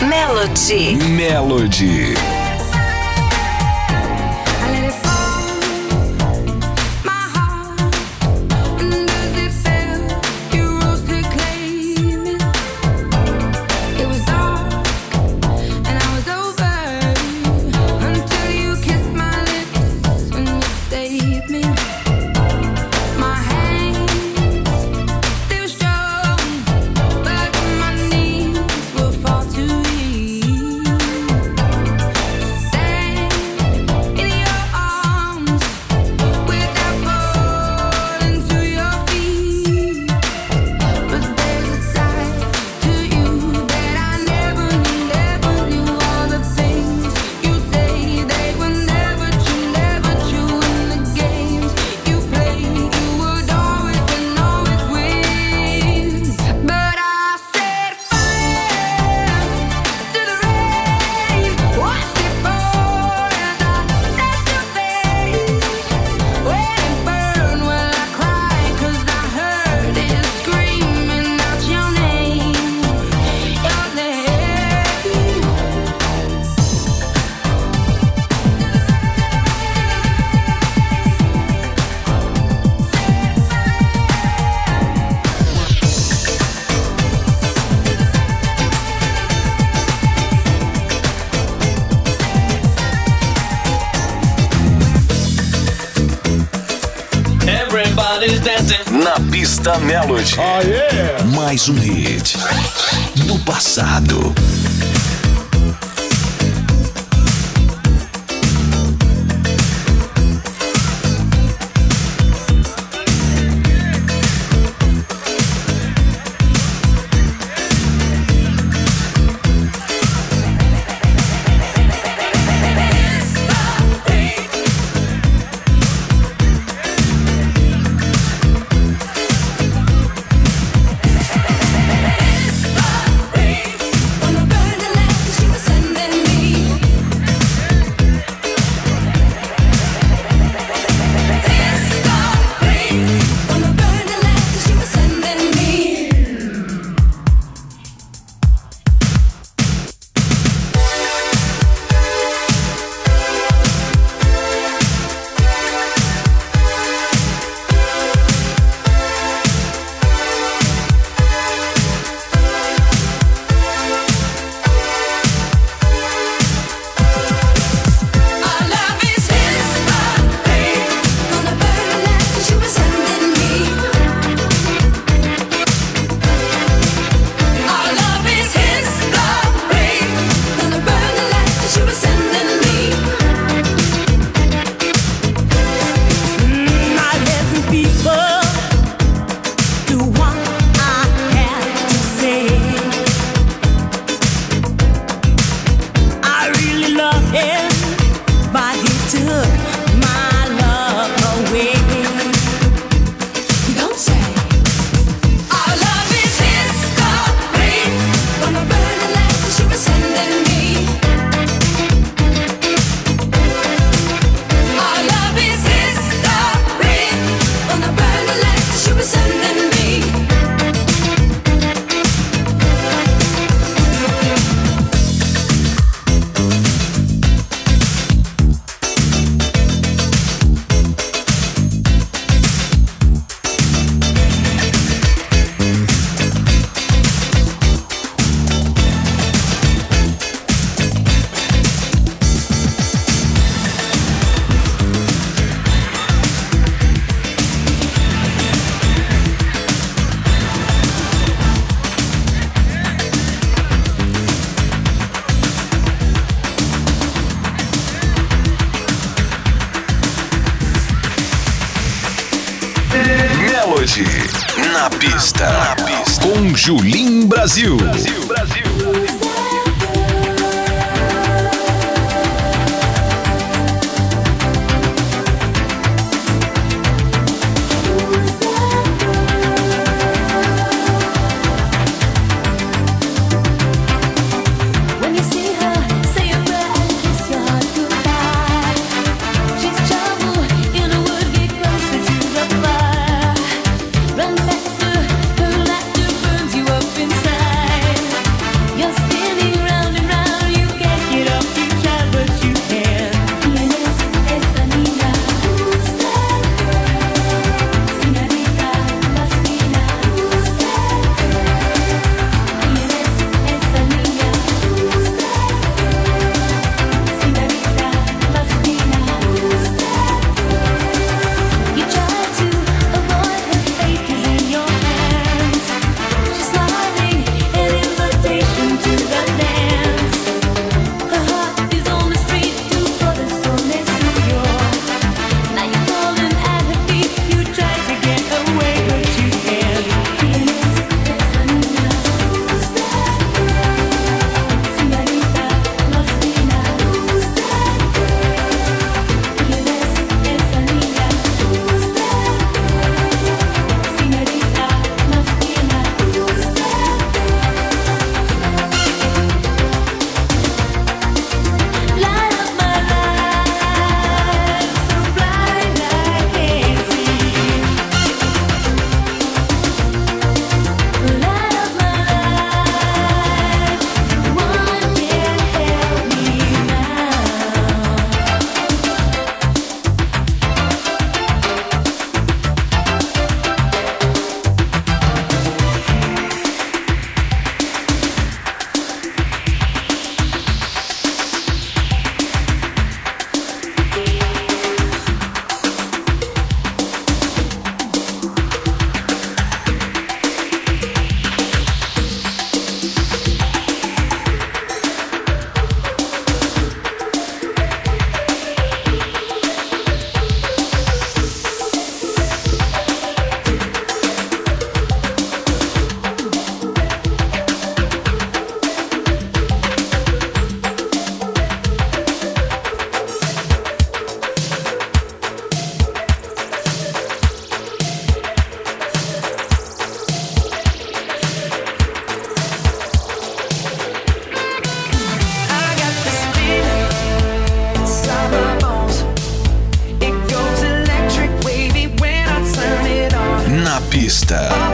Melody. Melody. Pista Melody. Oh, yeah. Mais um hit do passado. Mixta.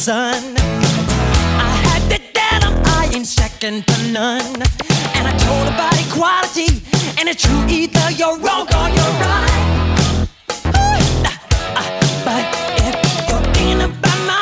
Sun. I had it down, I ain't second to none. And I told about equality, and it's true either you're wrong or you're right. Ooh, ah, ah, But if you're thinking about my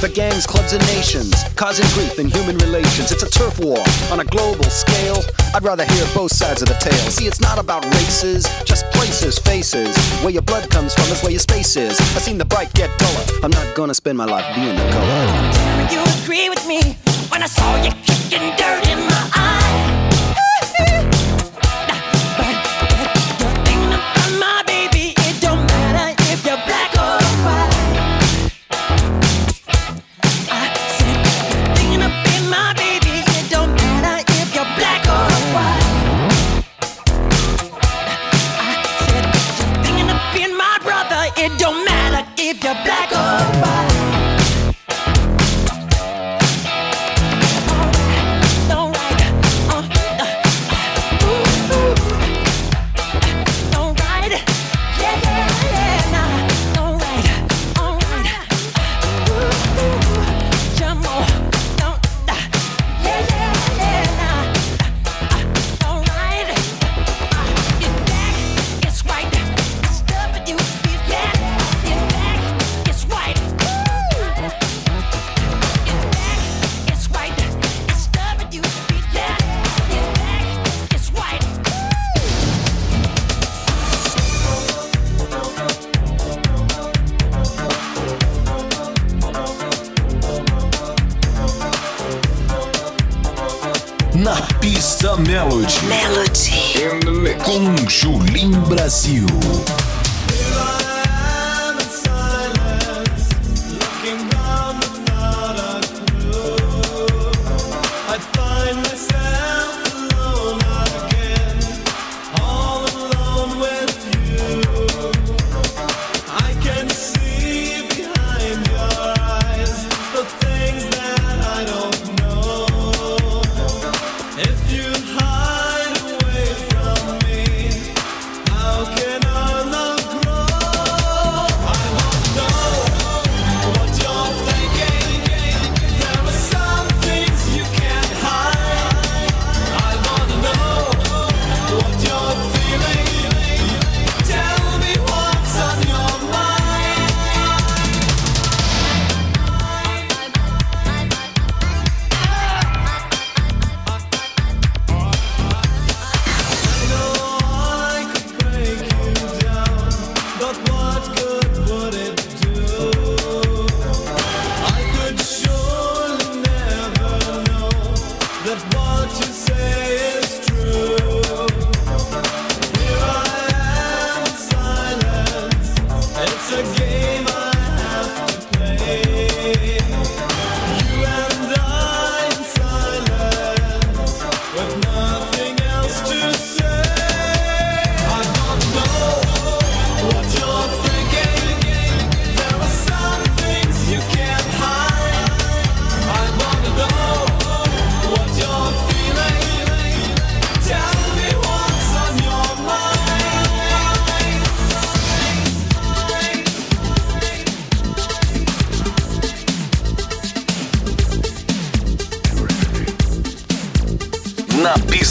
for gangs, clubs, and nations, causing grief in human relations. It's a turf war on a global scale. I'd rather hear both sides of the tale. See, it's not about races, just places, faces. Where your blood comes from is where your space is. I've seen the bright get duller. I'm not gonna spend my life being the color. Would you agree with me when I saw you kicking dirt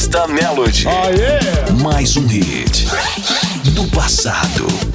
Pista Melody. Oh, yeah. Mais um hit do passado.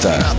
Festa.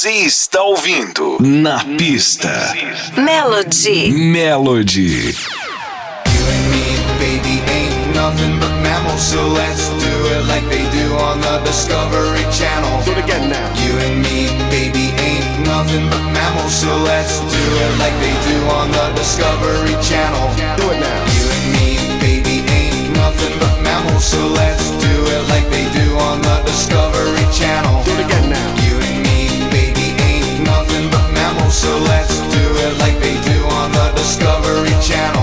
Você está ouvindo Na Pista. Melody. Melody. You and me, baby, ain't nothing but mammals So let's do it like they do on the Discovery Channel. Do it again now. You and me, baby, ain't nothing but mammals So let's do it like they do on the Discovery Channel. Do it now You and me, baby, ain't nothing but mammals So let's do it like they do on the Discovery Channel So let's do it like they do on the Discovery Channel.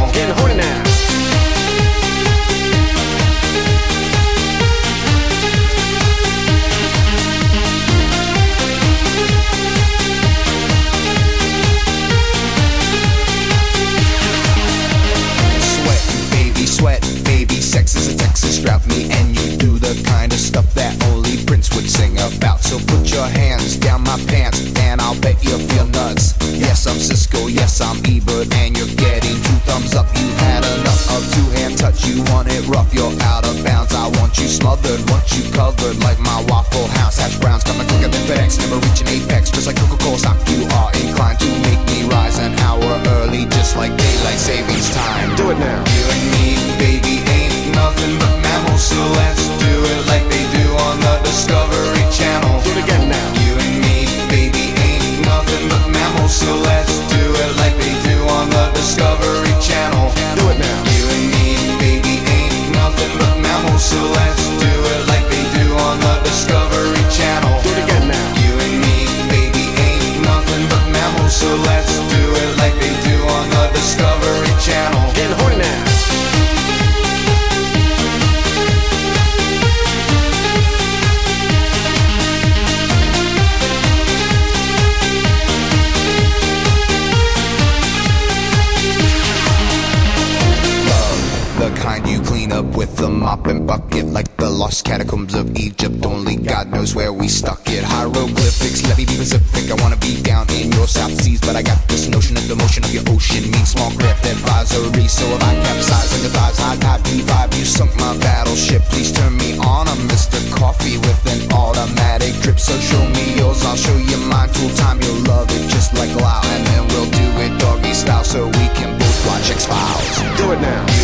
I'll show you mine full time. You'll love it just like Lyle, and then we'll do it doggy style so we can both watch X Files. Do it now.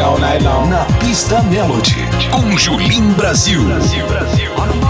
all night. Na pista Melody, com Julim Brasil. Brasil, Brasil.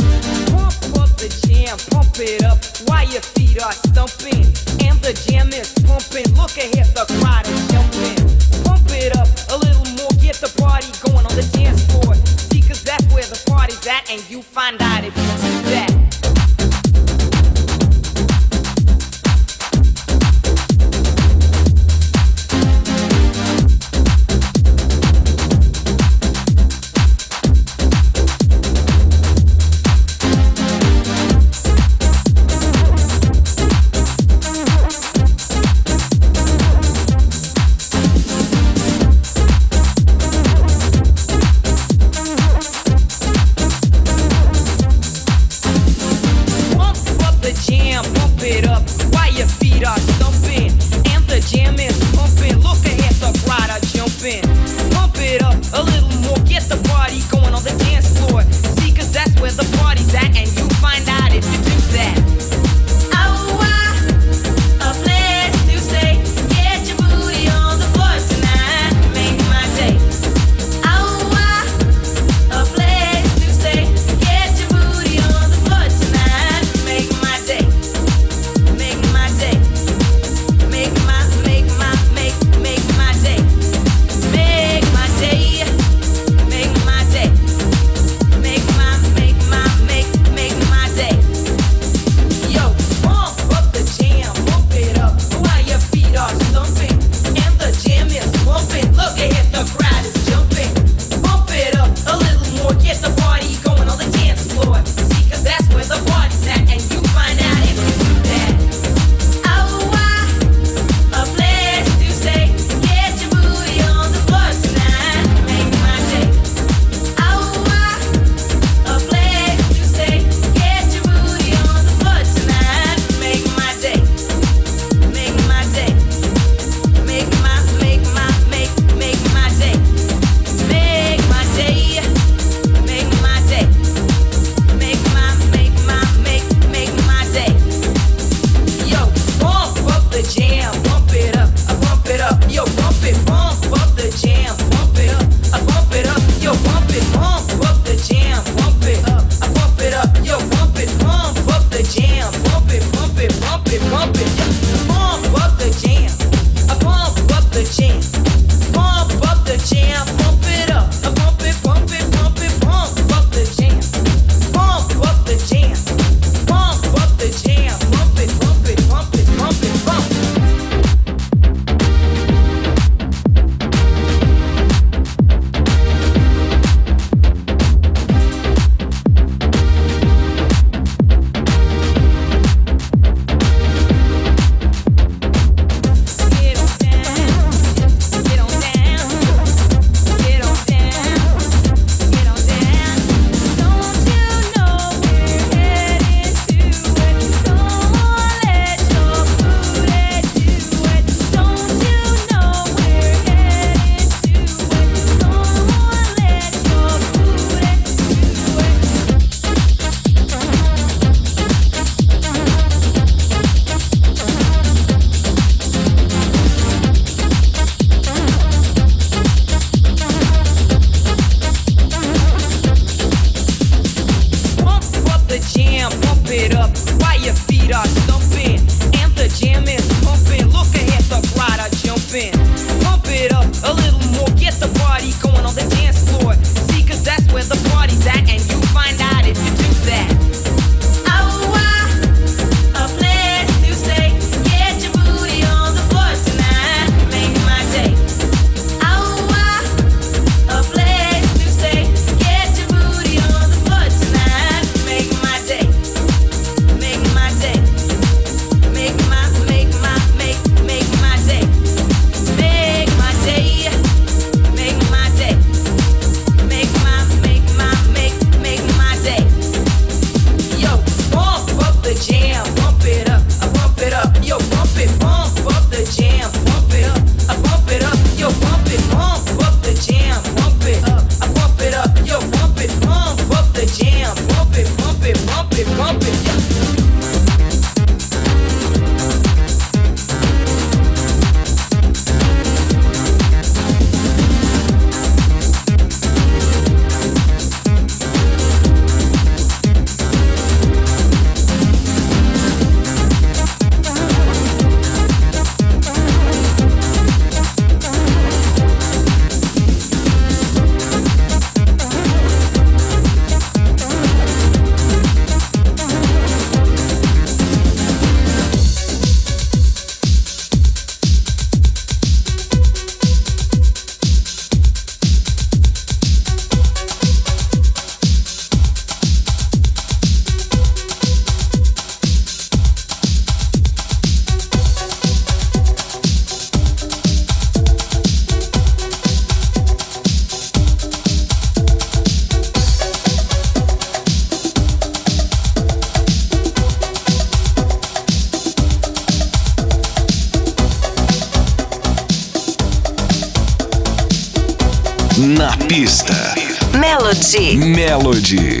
Melody.